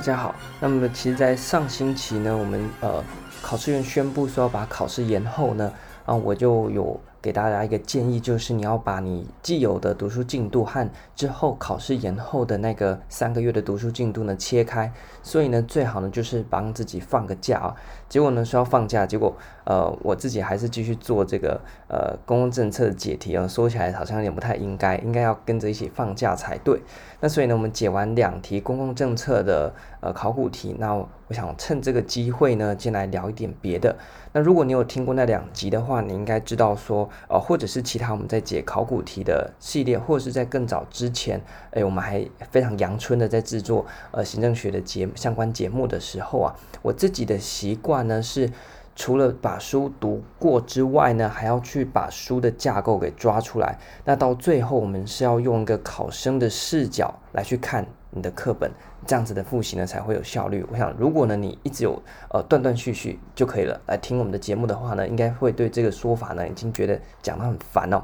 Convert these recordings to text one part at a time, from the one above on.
大家好。那么其实，在上星期呢，我们呃考试院宣布说要把考试延后呢，啊，我就有。给大家一个建议，就是你要把你既有的读书进度和之后考试延后的那个三个月的读书进度呢切开。所以呢，最好呢就是帮自己放个假啊。结果呢说要放假，结果呃我自己还是继续做这个呃公共政策的解题啊。说起来好像有点不太应该，应该要跟着一起放假才对。那所以呢，我们解完两题公共政策的呃考古题，那我想趁这个机会呢，进来聊一点别的。那如果你有听过那两集的话，你应该知道说。呃，或者是其他我们在解考古题的系列，或者是在更早之前，哎，我们还非常阳春的在制作呃行政学的节相关节目的时候啊，我自己的习惯呢是，除了把书读过之外呢，还要去把书的架构给抓出来。那到最后，我们是要用一个考生的视角来去看你的课本。这样子的复习呢才会有效率。我想，如果呢你一直有呃断断续续就可以了，来听我们的节目的话呢，应该会对这个说法呢已经觉得讲得很烦哦。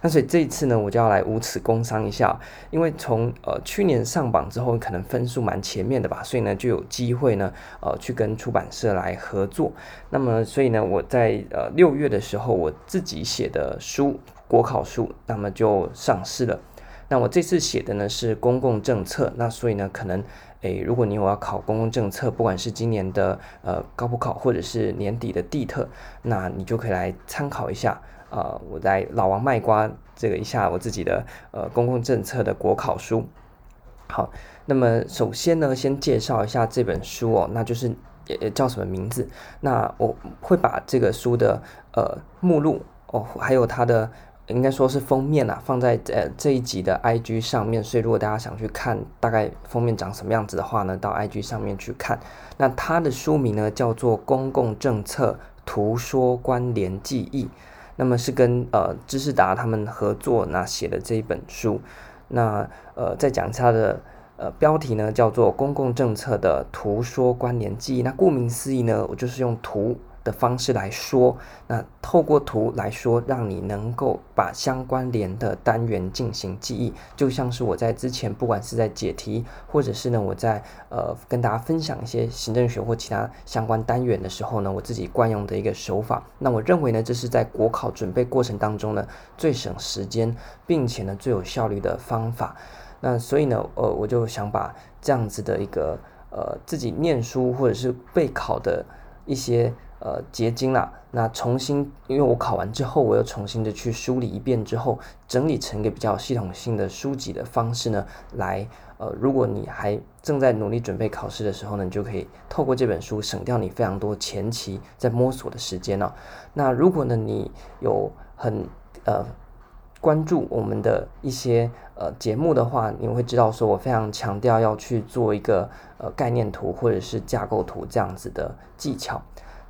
那所以这一次呢，我就要来无耻工商一下，因为从呃去年上榜之后，可能分数蛮前面的吧，所以呢就有机会呢呃去跟出版社来合作。那么所以呢我在呃六月的时候，我自己写的书国考书，那么就上市了。那我这次写的呢是公共政策，那所以呢可能，诶，如果你有要考公共政策，不管是今年的呃高普考或者是年底的地特，那你就可以来参考一下。呃，我在老王卖瓜这个一下我自己的呃公共政策的国考书。好，那么首先呢，先介绍一下这本书哦，那就是也也叫什么名字？那我会把这个书的呃目录哦，还有它的。应该说是封面啊，放在呃这一集的 IG 上面，所以如果大家想去看大概封面长什么样子的话呢，到 IG 上面去看。那它的书名呢叫做《公共政策图说关联记忆》，那么是跟呃知识达他们合作那写的这一本书。那呃再讲一下它的呃标题呢叫做《公共政策的图说关联记忆》。那顾名思义呢，我就是用图。的方式来说，那透过图来说，让你能够把相关联的单元进行记忆，就像是我在之前不管是在解题，或者是呢我在呃跟大家分享一些行政学或其他相关单元的时候呢，我自己惯用的一个手法。那我认为呢，这是在国考准备过程当中呢最省时间，并且呢最有效率的方法。那所以呢，呃，我就想把这样子的一个呃自己念书或者是备考的一些。呃，结晶啦，那重新，因为我考完之后，我又重新的去梳理一遍之后，整理成一个比较系统性的书籍的方式呢，来，呃，如果你还正在努力准备考试的时候呢，你就可以透过这本书省掉你非常多前期在摸索的时间哦。那如果呢，你有很呃关注我们的一些呃节目的话，你会知道说我非常强调要去做一个呃概念图或者是架构图这样子的技巧。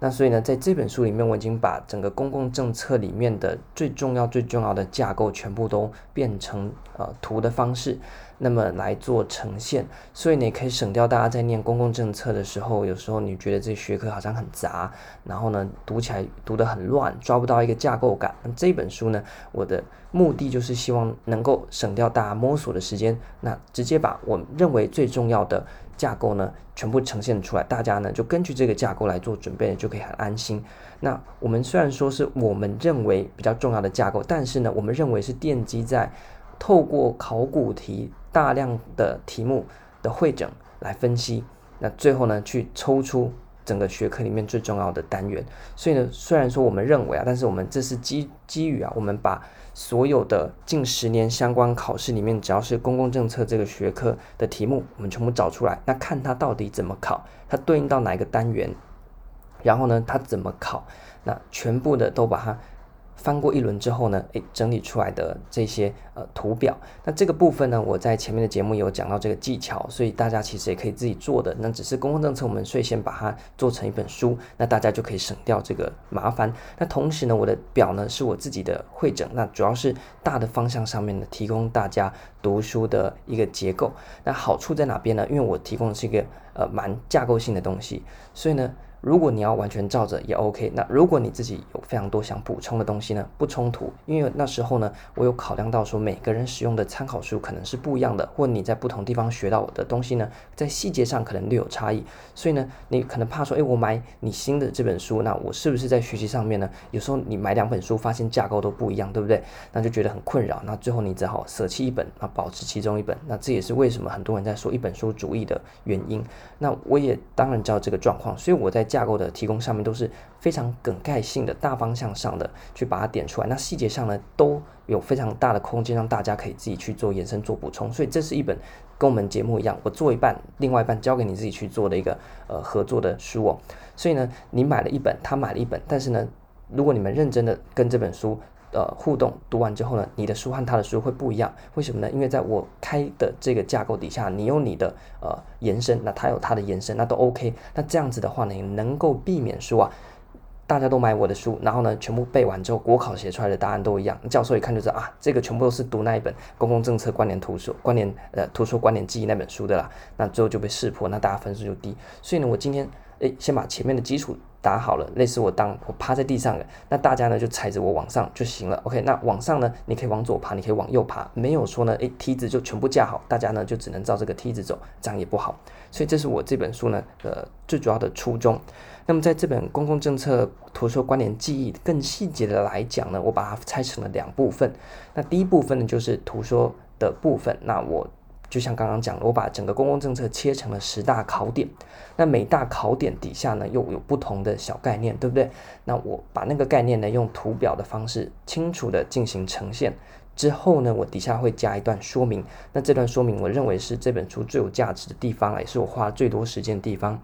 那所以呢，在这本书里面，我已经把整个公共政策里面的最重要、最重要的架构全部都变成呃图的方式，那么来做呈现。所以你可以省掉大家在念公共政策的时候，有时候你觉得这学科好像很杂，然后呢读起来读得很乱，抓不到一个架构感。那这本书呢，我的目的就是希望能够省掉大家摸索的时间，那直接把我认为最重要的。架构呢，全部呈现出来，大家呢就根据这个架构来做准备，就可以很安心。那我们虽然说是我们认为比较重要的架构，但是呢，我们认为是奠基在透过考古题大量的题目的汇整来分析，那最后呢去抽出整个学科里面最重要的单元。所以呢，虽然说我们认为啊，但是我们这是基基于啊，我们把。所有的近十年相关考试里面，只要是公共政策这个学科的题目，我们全部找出来，那看它到底怎么考，它对应到哪一个单元，然后呢，它怎么考，那全部的都把它。翻过一轮之后呢，诶，整理出来的这些呃图表，那这个部分呢，我在前面的节目有讲到这个技巧，所以大家其实也可以自己做的。那只是公共政策，我们率先把它做成一本书，那大家就可以省掉这个麻烦。那同时呢，我的表呢是我自己的会整，那主要是大的方向上面呢，提供大家读书的一个结构。那好处在哪边呢？因为我提供的是一个呃蛮架构性的东西，所以呢。如果你要完全照着也 OK，那如果你自己有非常多想补充的东西呢，不冲突，因为那时候呢，我有考量到说每个人使用的参考书可能是不一样的，或你在不同地方学到的东西呢，在细节上可能略有差异，所以呢，你可能怕说，诶，我买你新的这本书，那我是不是在学习上面呢？有时候你买两本书，发现架构都不一样，对不对？那就觉得很困扰，那最后你只好舍弃一本，那保持其中一本，那这也是为什么很多人在说一本书主义的原因。那我也当然知道这个状况，所以我在架架构的提供上面都是非常梗概性的大方向上的去把它点出来，那细节上呢都有非常大的空间让大家可以自己去做延伸做补充，所以这是一本跟我们节目一样，我做一半，另外一半交给你自己去做的一个呃合作的书哦。所以呢，你买了一本，他买了一本，但是呢，如果你们认真的跟这本书。呃，互动读完之后呢，你的书和他的书会不一样，为什么呢？因为在我开的这个架构底下，你有你的呃延伸，那他有他的延伸，那都 OK。那这样子的话呢，你能够避免说啊，大家都买我的书，然后呢，全部背完之后，国考写出来的答案都一样，教授一看就知道啊，这个全部都是读那一本《公共政策关联图书关联呃图书关联记忆》那本书的啦，那最后就被识破，那大家分数就低。所以呢，我今天诶先把前面的基础。打好了，类似我当我趴在地上了，那大家呢就踩着我往上就行了。OK，那往上呢，你可以往左爬，你可以往右爬，没有说呢，诶，梯子就全部架好，大家呢就只能照这个梯子走，这样也不好。所以这是我这本书呢，呃，最主要的初衷。那么在这本公共政策图说关联记忆更细节的来讲呢，我把它拆成了两部分。那第一部分呢就是图说的部分，那我。就像刚刚讲的，我把整个公共政策切成了十大考点，那每大考点底下呢又有不同的小概念，对不对？那我把那个概念呢用图表的方式清楚地进行呈现之后呢，我底下会加一段说明。那这段说明我认为是这本书最有价值的地方，也是我花最多时间的地方。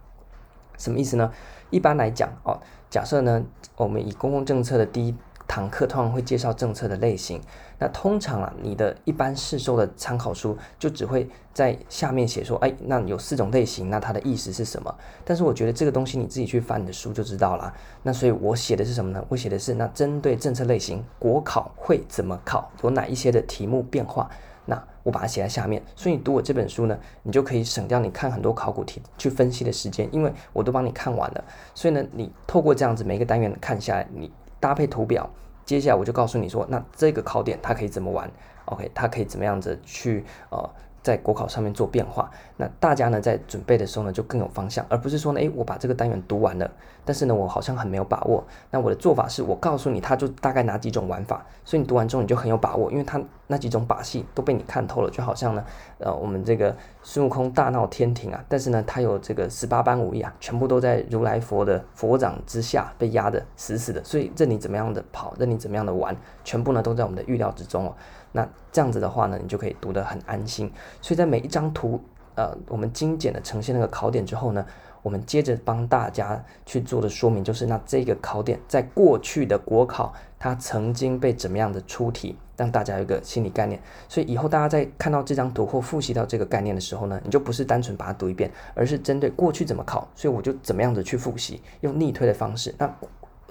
什么意思呢？一般来讲哦，假设呢我们以公共政策的第一堂课通常会介绍政策的类型，那通常啊，你的一般试收的参考书就只会在下面写说，哎，那有四种类型，那它的意思是什么？但是我觉得这个东西你自己去翻你的书就知道了。那所以我写的是什么呢？我写的是那针对政策类型，国考会怎么考，有哪一些的题目变化？那我把它写在下面。所以你读我这本书呢，你就可以省掉你看很多考古题去分析的时间，因为我都帮你看完了。所以呢，你透过这样子每一个单元看下来，你。搭配图表，接下来我就告诉你说，那这个考点它可以怎么玩？OK，它可以怎么样子去呃。在国考上面做变化，那大家呢在准备的时候呢就更有方向，而不是说呢，诶，我把这个单元读完了，但是呢我好像很没有把握。那我的做法是我告诉你，它就大概哪几种玩法，所以你读完之后你就很有把握，因为它那几种把戏都被你看透了，就好像呢，呃，我们这个孙悟空大闹天庭啊，但是呢他有这个十八般武艺啊，全部都在如来佛的佛掌之下被压得死死的，所以任你怎么样的跑，任你怎么样的玩，全部呢都在我们的预料之中哦。那这样子的话呢，你就可以读得很安心。所以在每一张图，呃，我们精简的呈现那个考点之后呢，我们接着帮大家去做的说明，就是那这个考点在过去的国考，它曾经被怎么样的出题，让大家有一个心理概念。所以以后大家在看到这张图或复习到这个概念的时候呢，你就不是单纯把它读一遍，而是针对过去怎么考，所以我就怎么样子去复习，用逆推的方式。那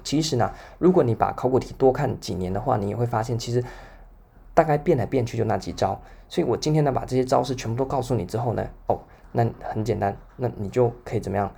其实呢，如果你把考古题多看几年的话，你也会发现其实。大概变来变去就那几招，所以我今天呢把这些招式全部都告诉你之后呢，哦，那很简单，那你就可以怎么样？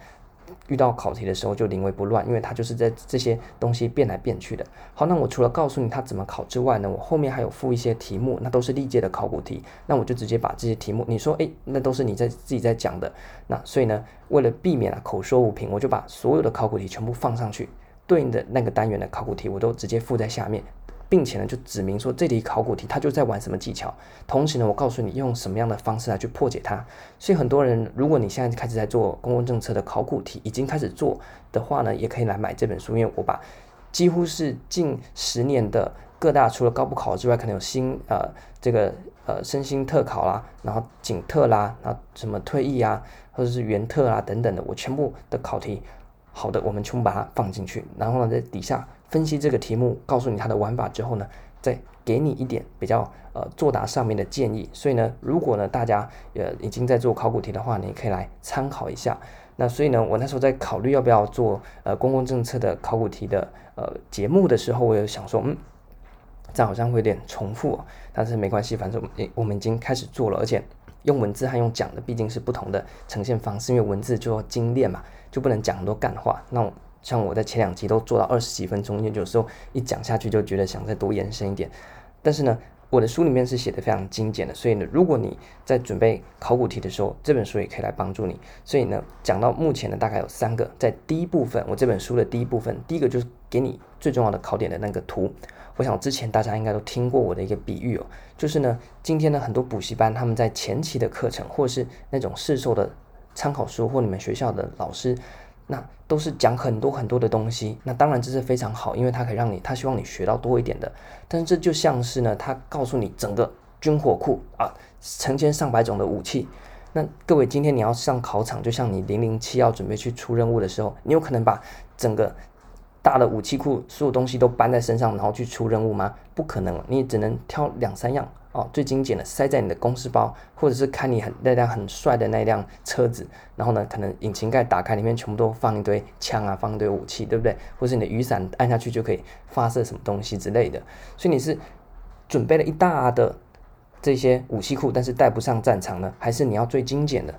遇到考题的时候就临危不乱，因为它就是在这些东西变来变去的。好，那我除了告诉你它怎么考之外呢，我后面还有附一些题目，那都是历届的考古题，那我就直接把这些题目，你说，诶，那都是你在自己在讲的，那所以呢，为了避免啊口说无凭，我就把所有的考古题全部放上去，对应的那个单元的考古题我都直接附在下面。并且呢，就指明说这题考古题它就在玩什么技巧，同时呢，我告诉你用什么样的方式来去破解它。所以很多人，如果你现在开始在做公共政策的考古题，已经开始做的话呢，也可以来买这本书，因为我把几乎是近十年的各大除了高普考之外，可能有新呃这个呃身心特考啦，然后警特啦，然后什么退役啊，或者是原特啊等等的，我全部的考题好的，我们全部把它放进去，然后呢，在底下。分析这个题目，告诉你它的玩法之后呢，再给你一点比较呃作答上面的建议。所以呢，如果呢大家呃已经在做考古题的话，你可以来参考一下。那所以呢，我那时候在考虑要不要做呃公共政策的考古题的呃节目的时候，我有想说，嗯，这样好像会有点重复，但是没关系，反正我们我们已经开始做了，而且用文字和用讲的毕竟是不同的呈现方式，因为文字就要精炼嘛，就不能讲很多干话。那我像我在前两集都做到二十几分钟，有时候一讲下去就觉得想再多延伸一点。但是呢，我的书里面是写的非常精简的，所以呢，如果你在准备考古题的时候，这本书也可以来帮助你。所以呢，讲到目前呢，大概有三个，在第一部分，我这本书的第一部分，第一个就是给你最重要的考点的那个图。我想之前大家应该都听过我的一个比喻哦，就是呢，今天呢很多补习班他们在前期的课程，或是那种市售的参考书，或你们学校的老师，那都是讲很多很多的东西。那当然这是非常好，因为它可以让你，他希望你学到多一点的。但是这就像是呢，他告诉你整个军火库啊，成千上百种的武器。那各位今天你要上考场，就像你零零七要准备去出任务的时候，你有可能把整个。大的武器库，所有东西都搬在身上，然后去出任务吗？不可能，你只能挑两三样哦，最精简的塞在你的公事包，或者是看你很那辆很帅的那辆车子，然后呢，可能引擎盖打开，里面全部都放一堆枪啊，放一堆武器，对不对？或是你的雨伞按下去就可以发射什么东西之类的。所以你是准备了一大的这些武器库，但是带不上战场呢？还是你要最精简的？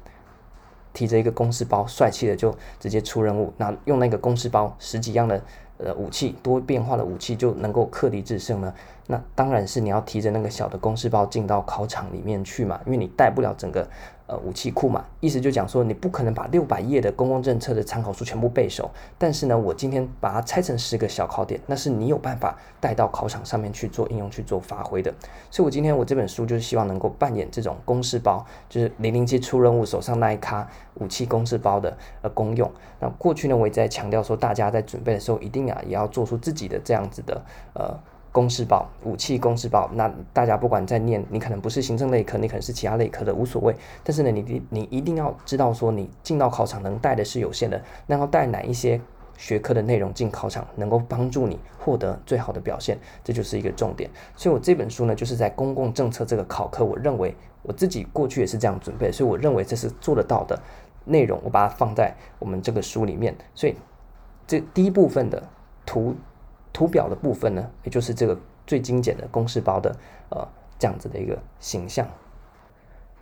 提着一个公事包，帅气的就直接出任务。那用那个公事包，十几样的呃武器，多变化的武器就能够克敌制胜呢？那当然是你要提着那个小的公事包进到考场里面去嘛，因为你带不了整个。呃，武器库嘛，意思就讲说，你不可能把六百页的公共政策的参考书全部背熟。但是呢，我今天把它拆成十个小考点，那是你有办法带到考场上面去做应用、去做发挥的。所以，我今天我这本书就是希望能够扮演这种公式包，就是零零七出任务手上那一卡武器公式包的呃功用。那过去呢，我也在强调说，大家在准备的时候，一定啊也要做出自己的这样子的呃。公式包，武器公式包，那大家不管在念，你可能不是行政类科，你可能是其他类科的，无所谓。但是呢，你你一定要知道说，你进到考场能带的是有限的，那要带哪一些学科的内容进考场，能够帮助你获得最好的表现，这就是一个重点。所以我这本书呢，就是在公共政策这个考科，我认为我自己过去也是这样准备，所以我认为这是做得到的内容，我把它放在我们这个书里面。所以这第一部分的图。图表的部分呢，也就是这个最精简的公式包的呃这样子的一个形象。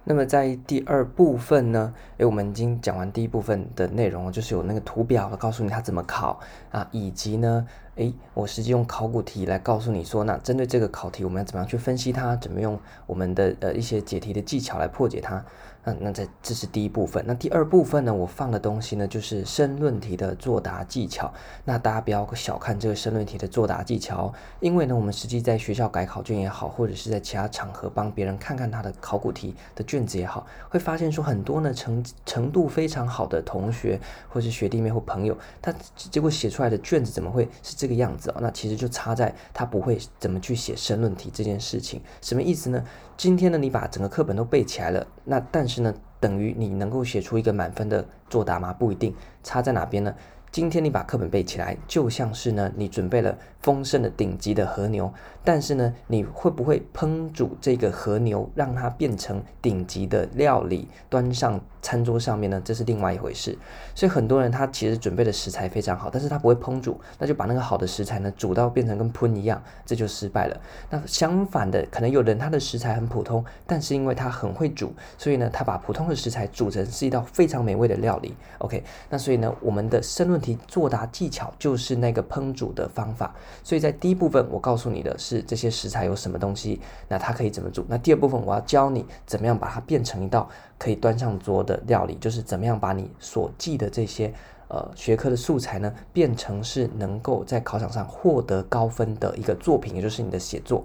那么在第二部分呢，诶，我们已经讲完第一部分的内容了，就是有那个图表告诉你它怎么考啊，以及呢，诶，我实际用考古题来告诉你说，那针对这个考题，我们要怎么样去分析它，怎么用我们的呃一些解题的技巧来破解它。那那这这是第一部分，那第二部分呢？我放的东西呢，就是申论题的作答技巧。那大家不要小看这个申论题的作答技巧，因为呢，我们实际在学校改考卷也好，或者是在其他场合帮别人看看他的考古题的卷子也好，会发现说很多呢程程度非常好的同学，或是学弟妹或朋友，他结果写出来的卷子怎么会是这个样子哦？那其实就差在他不会怎么去写申论题这件事情。什么意思呢？今天呢，你把整个课本都背起来了，那但是呢，等于你能够写出一个满分的作答吗？不一定，差在哪边呢？今天你把课本背起来，就像是呢，你准备了丰盛的顶级的和牛，但是呢，你会不会烹煮这个和牛，让它变成顶级的料理，端上餐桌上面呢？这是另外一回事。所以很多人他其实准备的食材非常好，但是他不会烹煮，那就把那个好的食材呢煮到变成跟喷一样，这就失败了。那相反的，可能有人他的食材很普通，但是因为他很会煮，所以呢，他把普通的食材煮成是一道非常美味的料理。OK，那所以呢，我们的申论题作答技巧就是那个烹煮的方法，所以在第一部分我告诉你的是这些食材有什么东西，那它可以怎么煮。那第二部分我要教你怎么样把它变成一道可以端上桌的料理，就是怎么样把你所记的这些呃学科的素材呢，变成是能够在考场上获得高分的一个作品，也就是你的写作。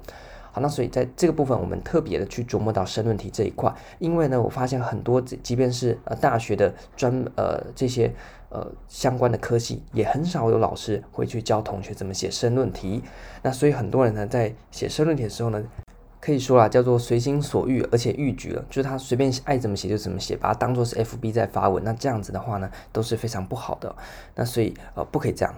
好，那所以在这个部分，我们特别的去琢磨到申论题这一块，因为呢，我发现很多，即便是呃大学的专呃这些呃相关的科系，也很少有老师会去教同学怎么写申论题。那所以很多人呢，在写申论题的时候呢，可以说啊，叫做随心所欲，而且逾矩了，就是他随便爱怎么写就怎么写，把它当做是 FB 在发文。那这样子的话呢，都是非常不好的。那所以呃，不可以这样。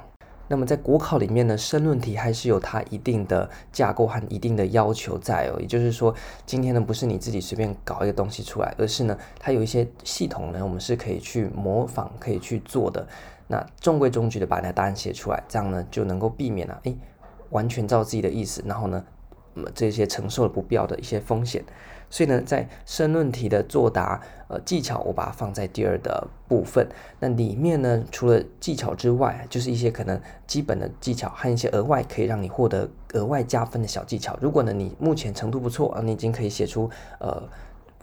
那么在国考里面呢，申论题还是有它一定的架构和一定的要求在哦。也就是说，今天呢不是你自己随便搞一个东西出来，而是呢它有一些系统呢，我们是可以去模仿、可以去做的。那中规中矩的把你的答案写出来，这样呢就能够避免了诶完全照自己的意思，然后呢那么这些承受了不必要的一些风险。所以呢，在申论题的作答呃技巧，我把它放在第二的部分。那里面呢，除了技巧之外，就是一些可能基本的技巧和一些额外可以让你获得额外加分的小技巧。如果呢你目前程度不错啊，你已经可以写出呃。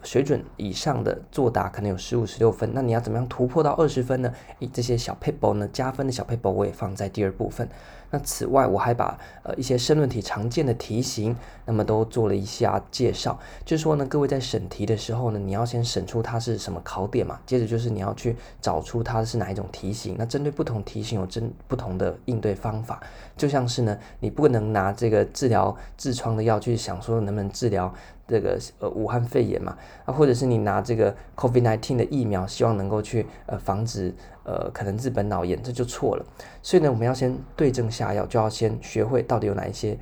水准以上的作答可能有十五、十六分，那你要怎么样突破到二十分呢？诶，这些小 paper 呢，加分的小 paper，我也放在第二部分。那此外，我还把呃一些申论题常见的题型，那么都做了一下介绍。就是说呢，各位在审题的时候呢，你要先审出它是什么考点嘛，接着就是你要去找出它是哪一种题型。那针对不同题型有针不同的应对方法。就像是呢，你不能拿这个治疗痔疮的药去想说能不能治疗。这个呃武汉肺炎嘛，啊，或者是你拿这个 COVID-19 的疫苗，希望能够去呃防止呃可能日本脑炎，这就错了。所以呢，我们要先对症下药，就要先学会到底有哪一些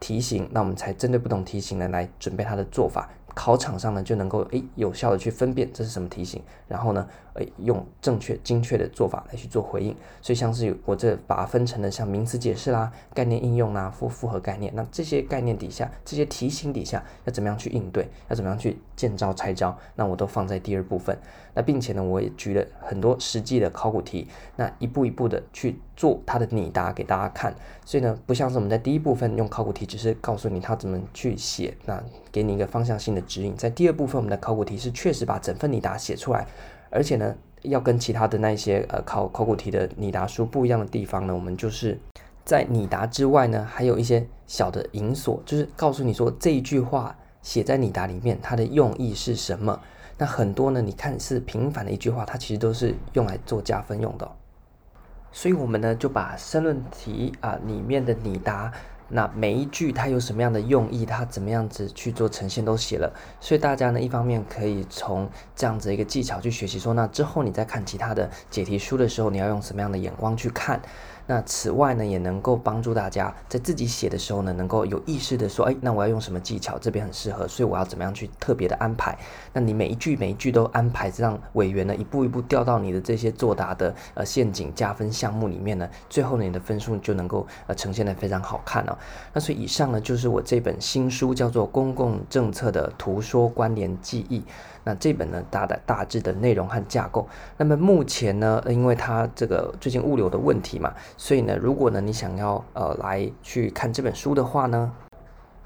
题型，那我们才针对不同题型呢来准备它的做法。考场上呢就能够诶有效的去分辨这是什么题型，然后呢诶用正确精确的做法来去做回应。所以像是我这把它分成了像名词解释啦、概念应用啦、复复合概念，那这些概念底下、这些题型底下要怎么样去应对，要怎么样去见招拆招，那我都放在第二部分。那并且呢，我也举了很多实际的考古题，那一步一步的去做它的拟答给大家看。所以呢，不像是我们在第一部分用考古题，只是告诉你它怎么去写，那给你一个方向性的指引。在第二部分，我们的考古题是确实把整份拟答写出来，而且呢，要跟其他的那些呃考考古题的拟答书不一样的地方呢，我们就是在拟答之外呢，还有一些小的引索，就是告诉你说这一句话写在拟答里面，它的用意是什么。那很多呢，你看似平凡的一句话，它其实都是用来做加分用的。所以，我们呢就把申论题啊里面的拟答，那每一句它有什么样的用意，它怎么样子去做呈现都写了。所以大家呢一方面可以从这样子一个技巧去学习，说那之后你再看其他的解题书的时候，你要用什么样的眼光去看。那此外呢，也能够帮助大家在自己写的时候呢，能够有意识的说，哎，那我要用什么技巧，这边很适合，所以我要怎么样去特别的安排。那你每一句每一句都安排，让委员呢一步一步掉到你的这些作答的呃陷阱加分项目里面呢，最后呢你的分数就能够呃呈现得非常好看哦。那所以以上呢就是我这本新书叫做《公共政策的图说关联记忆》。那这本呢，大的大致的内容和架构。那么目前呢，因为它这个最近物流的问题嘛，所以呢，如果呢你想要呃来去看这本书的话呢，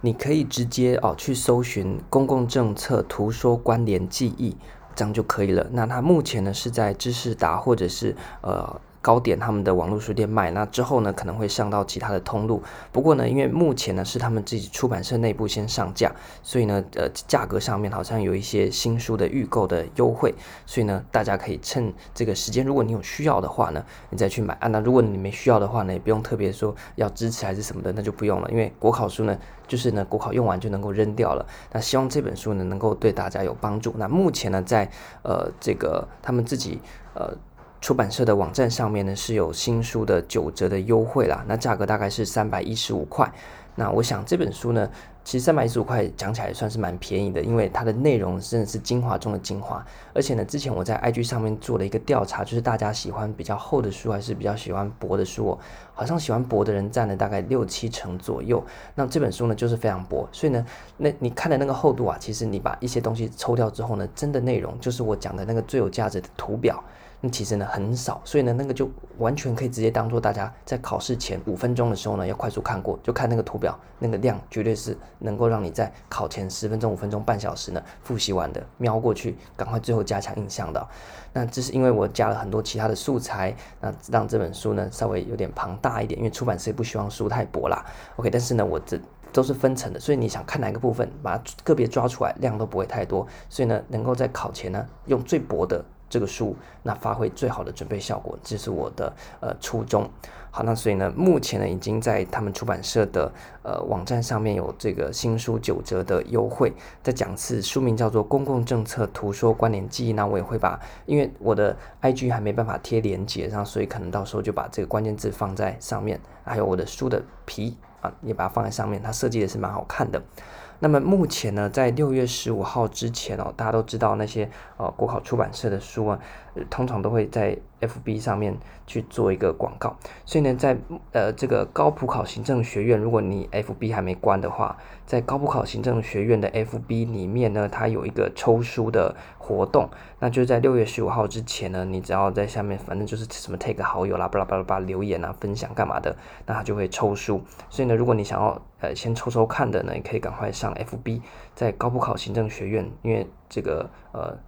你可以直接哦去搜寻“公共政策图说关联记忆”，这样就可以了。那它目前呢是在知识达或者是呃。高点他们的网络书店卖，那之后呢可能会上到其他的通路。不过呢，因为目前呢是他们自己出版社内部先上架，所以呢呃价格上面好像有一些新书的预购的优惠，所以呢大家可以趁这个时间，如果你有需要的话呢，你再去买啊。那如果你没需要的话呢，也不用特别说要支持还是什么的，那就不用了。因为国考书呢就是呢国考用完就能够扔掉了。那希望这本书呢能够对大家有帮助。那目前呢在呃这个他们自己呃。出版社的网站上面呢是有新书的九折的优惠啦，那价格大概是三百一十五块。那我想这本书呢，其实三百一十五块讲起来算是蛮便宜的，因为它的内容真的是精华中的精华。而且呢，之前我在 IG 上面做了一个调查，就是大家喜欢比较厚的书还是比较喜欢薄的书哦？好像喜欢薄的人占了大概六七成左右。那这本书呢就是非常薄，所以呢，那你看的那个厚度啊，其实你把一些东西抽掉之后呢，真的内容就是我讲的那个最有价值的图表。那其实呢很少，所以呢那个就完全可以直接当做大家在考试前五分钟的时候呢要快速看过，就看那个图表，那个量绝对是能够让你在考前十分钟、五分钟、半小时呢复习完的，瞄过去赶快最后加强印象的。那这是因为我加了很多其他的素材，那让这本书呢稍微有点庞大一点，因为出版社不希望书太薄啦。OK，但是呢我这都是分层的，所以你想看哪个部分，把它个别抓出来，量都不会太多，所以呢能够在考前呢用最薄的。这个书，那发挥最好的准备效果，这是我的呃初衷。好，那所以呢，目前呢已经在他们出版社的呃网站上面有这个新书九折的优惠。再讲次，书名叫做《公共政策图说关联记忆》，那我也会把，因为我的 IG 还没办法贴连接，然后所以可能到时候就把这个关键字放在上面，还有我的书的皮啊，也把它放在上面，它设计的是蛮好看的。那么目前呢，在六月十五号之前哦，大家都知道那些呃国考出版社的书啊，通常都会在 FB 上面去做一个广告，所以呢，在呃这个高普考行政学院，如果你 FB 还没关的话，在高普考行政学院的 FB 里面呢，它有一个抽书的活动，那就在六月十五号之前呢，你只要在下面，反正就是什么 take 好友啦，巴拉巴拉巴拉留言啊，分享干嘛的，那它就会抽书。所以呢，如果你想要呃先抽抽看的呢，你可以赶快上 FB，在高普考行政学院，因为这个呃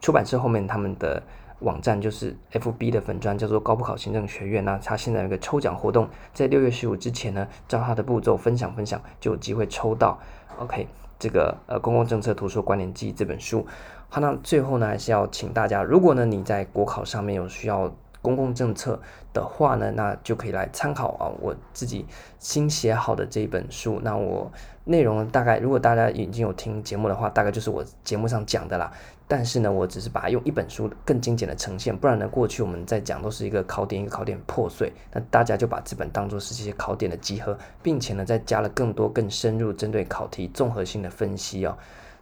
出版社后面他们的。网站就是 FB 的粉专，叫做高普考行政学院。那他现在有个抽奖活动，在六月十五之前呢，照他的步骤分享分享，就有机会抽到。OK，这个呃公共政策图书关联记这本书。好，那最后呢，还是要请大家，如果呢你在国考上面有需要公共政策的话呢，那就可以来参考啊我自己新写好的这一本书。那我内容大概，如果大家已经有听节目的话，大概就是我节目上讲的啦。但是呢，我只是把它用一本书更精简的呈现，不然呢，过去我们在讲都是一个考点一个考点破碎，那大家就把这本当做是这些考点的集合，并且呢，再加了更多更深入针对考题综合性的分析哦。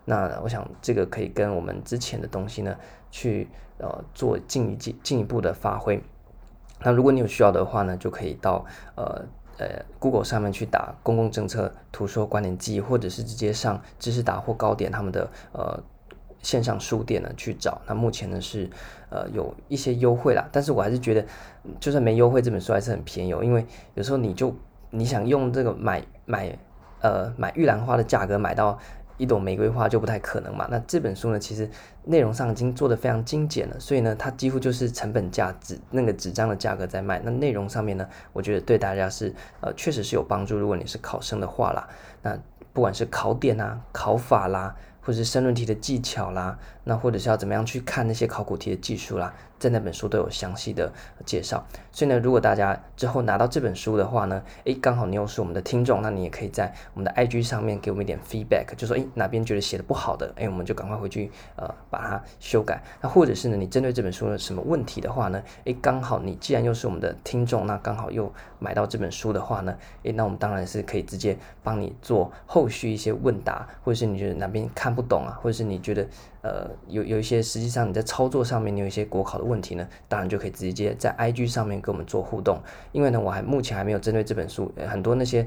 那我想这个可以跟我们之前的东西呢，去呃做进一进进一步的发挥。那如果你有需要的话呢，就可以到呃呃 Google 上面去打公共政策图说关联记忆，或者是直接上知识达或高点他们的呃。线上书店呢去找，那目前呢是呃有一些优惠啦，但是我还是觉得就算没优惠，这本书还是很便宜哦，因为有时候你就你想用这个买买呃买玉兰花的价格买到一朵玫瑰花就不太可能嘛。那这本书呢，其实内容上已经做得非常精简了，所以呢，它几乎就是成本价纸那个纸张的价格在卖。那内容上面呢，我觉得对大家是呃确实是有帮助。如果你是考生的话啦，那不管是考点啊、考法啦。或者是申论题的技巧啦，那或者是要怎么样去看那些考古题的技术啦。在那本书都有详细的介绍，所以呢，如果大家之后拿到这本书的话呢，诶，刚好你又是我们的听众，那你也可以在我们的 IG 上面给我们一点 feedback，就说诶哪边觉得写的不好的，诶我们就赶快回去呃把它修改。那或者是呢，你针对这本书的什么问题的话呢，诶刚好你既然又是我们的听众，那刚好又买到这本书的话呢，诶那我们当然是可以直接帮你做后续一些问答，或者是你觉得哪边看不懂啊，或者是你觉得。呃，有有一些实际上你在操作上面你有一些国考的问题呢，当然就可以直接在 IG 上面跟我们做互动。因为呢，我还目前还没有针对这本书，很多那些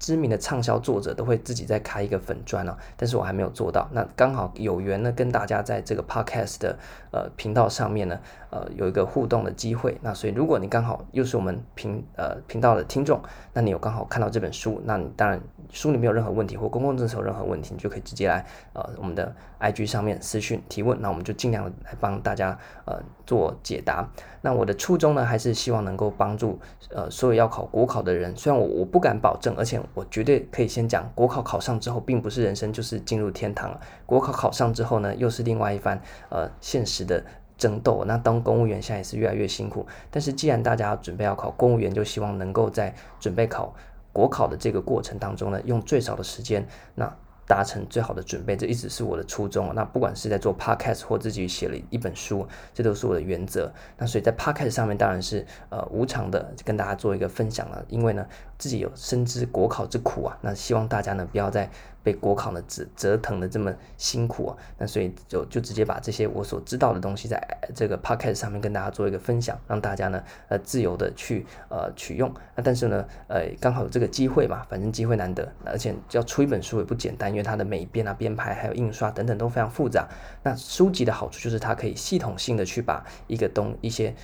知名的畅销作者都会自己再开一个粉专哦，但是我还没有做到。那刚好有缘呢，跟大家在这个 Podcast 的呃频道上面呢，呃有一个互动的机会。那所以如果你刚好又是我们频呃频道的听众，那你有刚好看到这本书，那你当然。书里没有任何问题，或公共政策有任何问题，你就可以直接来呃我们的 IG 上面私讯提问，那我们就尽量来帮大家呃做解答。那我的初衷呢，还是希望能够帮助呃所有要考国考的人。虽然我我不敢保证，而且我绝对可以先讲，国考考上之后，并不是人生就是进入天堂了。国考考上之后呢，又是另外一番呃现实的争斗。那当公务员现在也是越来越辛苦，但是既然大家准备要考公务员，就希望能够在准备考。国考的这个过程当中呢，用最少的时间，那达成最好的准备，这一直是我的初衷。那不管是在做 podcast 或自己写了一本书，这都是我的原则。那所以在 podcast 上面当然是呃无偿的跟大家做一个分享了，因为呢自己有深知国考之苦啊，那希望大家呢不要再。被国考的折折腾的这么辛苦啊，那所以就就直接把这些我所知道的东西在这个 podcast 上面跟大家做一个分享，让大家呢呃自由的去呃取用。那但是呢呃刚好有这个机会嘛，反正机会难得，而且要出一本书也不简单，因为它的美编啊、编排还有印刷等等都非常复杂。那书籍的好处就是它可以系统性的去把一个东一些。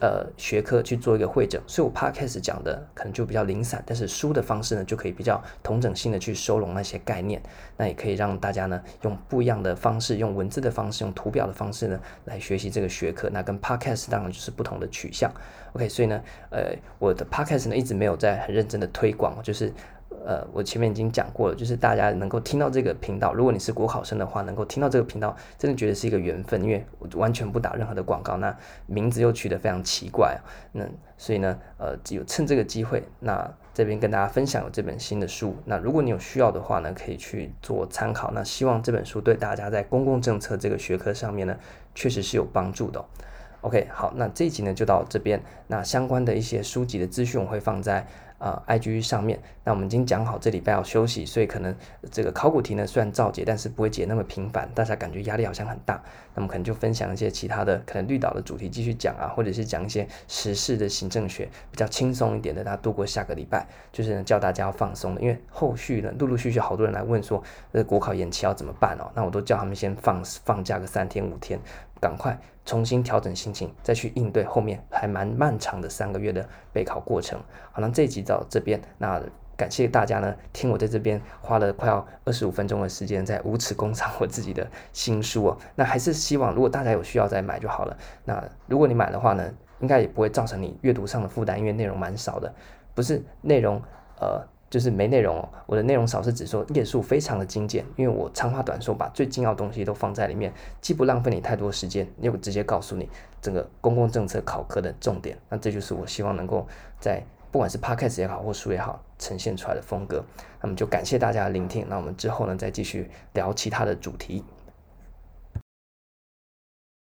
呃，学科去做一个汇整，所以我 podcast 讲的可能就比较零散，但是书的方式呢，就可以比较同整性的去收拢那些概念，那也可以让大家呢用不一样的方式，用文字的方式，用图表的方式呢来学习这个学科。那跟 podcast 当然就是不同的取向。OK，所以呢，呃，我的 podcast 呢一直没有在很认真的推广，就是。呃，我前面已经讲过了，就是大家能够听到这个频道，如果你是国考生的话，能够听到这个频道，真的觉得是一个缘分，因为我完全不打任何的广告，那名字又取得非常奇怪，那所以呢，呃，只有趁这个机会，那这边跟大家分享有这本新的书，那如果你有需要的话呢，可以去做参考，那希望这本书对大家在公共政策这个学科上面呢，确实是有帮助的。OK，好，那这一集呢就到这边，那相关的一些书籍的资讯我会放在。呃，IG 上面，那我们已经讲好这礼拜要休息，所以可能这个考古题呢虽然照解，但是不会解那么频繁，大家感觉压力好像很大。那么可能就分享一些其他的，可能绿岛的主题继续讲啊，或者是讲一些时事的行政学比较轻松一点的，大家度过下个礼拜，就是呢叫大家要放松的，因为后续呢陆陆续续好多人来问说，呃国考延期要怎么办哦？那我都叫他们先放放假个三天五天，赶快重新调整心情，再去应对后面还蛮漫长的三个月的备考过程。好，那这一集到这边，那感谢大家呢，听我在这边花了快要二十五分钟的时间，在无耻工商我自己的新书哦。那还是希望，如果大家有需要再买就好了。那如果你买的话呢，应该也不会造成你阅读上的负担，因为内容蛮少的，不是内容呃。就是没内容哦，我的内容少是指说页数非常的精简，因为我长话短说，把最重要的东西都放在里面，既不浪费你太多时间，又直接告诉你整个公共政策考科的重点。那这就是我希望能够在不管是 Podcast 也好或书也好呈现出来的风格。那么就感谢大家的聆听，那我们之后呢再继续聊其他的主题。